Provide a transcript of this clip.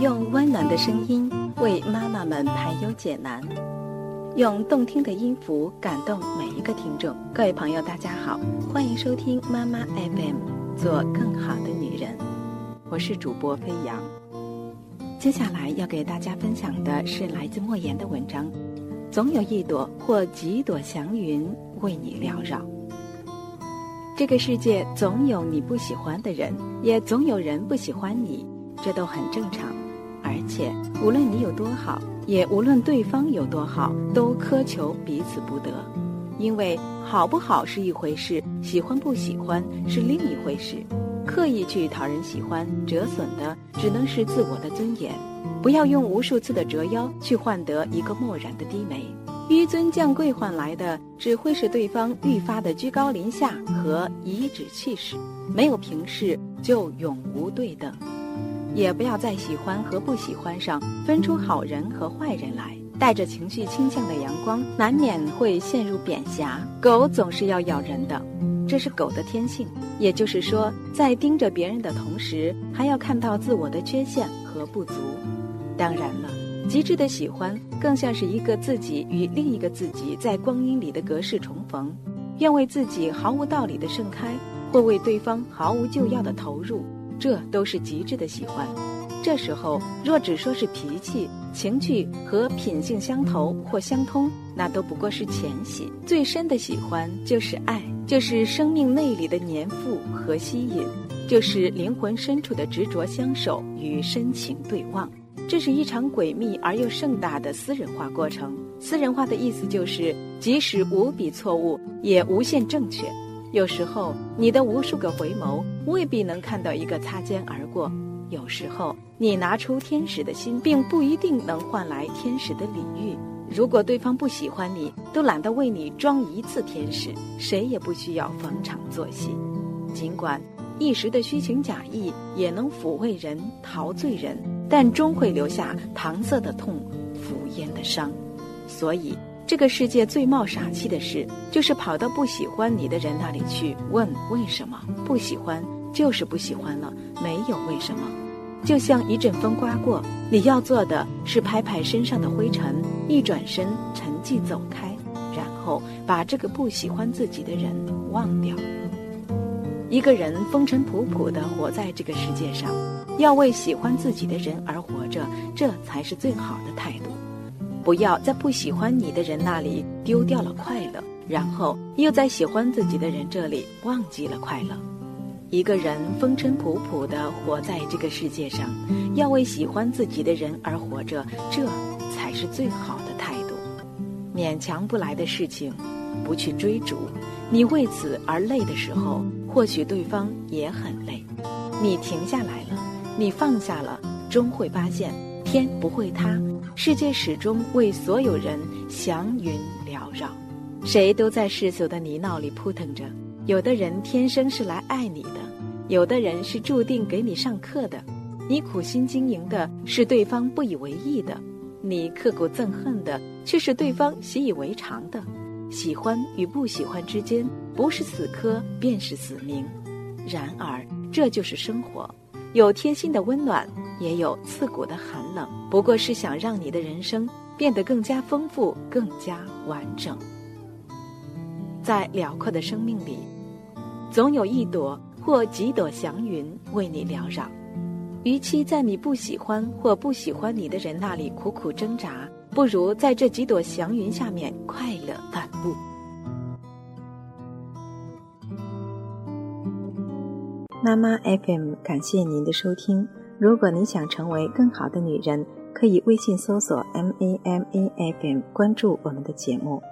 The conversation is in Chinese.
用温暖的声音为妈妈们排忧解难，用动听的音符感动每一个听众。各位朋友，大家好，欢迎收听妈妈 FM，做更好的女人。我是主播飞扬。接下来要给大家分享的是来自莫言的文章：总有一朵或几朵祥云为你缭绕。这个世界总有你不喜欢的人，也总有人不喜欢你，这都很正常。而且，无论你有多好，也无论对方有多好，都苛求彼此不得。因为好不好是一回事，喜欢不喜欢是另一回事。刻意去讨人喜欢，折损的只能是自我的尊严。不要用无数次的折腰去换得一个漠然的低眉。纡尊降贵换来的只会是对方愈发的居高临下和颐指气使，没有平视就永无对等，也不要在喜欢和不喜欢上分出好人和坏人来。带着情绪倾向的阳光，难免会陷入贬狭。狗总是要咬人的，这是狗的天性。也就是说，在盯着别人的同时，还要看到自我的缺陷和不足。当然了。极致的喜欢，更像是一个自己与另一个自己在光阴里的隔世重逢，愿为自己毫无道理的盛开，或为对方毫无救药的投入，这都是极致的喜欢。这时候，若只说是脾气、情趣和品性相投或相通，那都不过是浅喜。最深的喜欢就是爱，就是生命内里的粘附和吸引，就是灵魂深处的执着相守与深情对望。这是一场诡秘而又盛大的私人化过程。私人化的意思就是，即使无比错误，也无限正确。有时候，你的无数个回眸未必能看到一个擦肩而过；有时候，你拿出天使的心，并不一定能换来天使的礼遇。如果对方不喜欢你，都懒得为你装一次天使，谁也不需要逢场作戏。尽管一时的虚情假意也能抚慰人、陶醉人。但终会留下搪塞的痛、敷衍的伤，所以这个世界最冒傻气的事，就是跑到不喜欢你的人那里去问为什么不喜欢，就是不喜欢了，没有为什么。就像一阵风刮过，你要做的是拍拍身上的灰尘，一转身沉寂走开，然后把这个不喜欢自己的人忘掉。一个人风尘仆仆地活在这个世界上，要为喜欢自己的人而活着，这才是最好的态度。不要在不喜欢你的人那里丢掉了快乐，然后又在喜欢自己的人这里忘记了快乐。一个人风尘仆仆地活在这个世界上，要为喜欢自己的人而活着，这才是最好的态度。勉强不来的事情，不去追逐。你为此而累的时候。或许对方也很累，你停下来了，你放下了，终会发现天不会塌，世界始终为所有人祥云缭绕。谁都在世俗的泥淖里扑腾着，有的人天生是来爱你的，有的人是注定给你上课的。你苦心经营的是对方不以为意的，你刻骨憎恨的却是对方习以为常的。喜欢与不喜欢之间，不是死磕便是死明。然而，这就是生活，有贴心的温暖，也有刺骨的寒冷。不过是想让你的人生变得更加丰富、更加完整。在辽阔的生命里，总有一朵或几朵祥云为你缭绕。与其在你不喜欢或不喜欢你的人那里苦苦挣扎。不如在这几朵祥云下面快乐漫步。妈妈 FM，感谢您的收听。如果你想成为更好的女人，可以微信搜索 M A M A F M，关注我们的节目。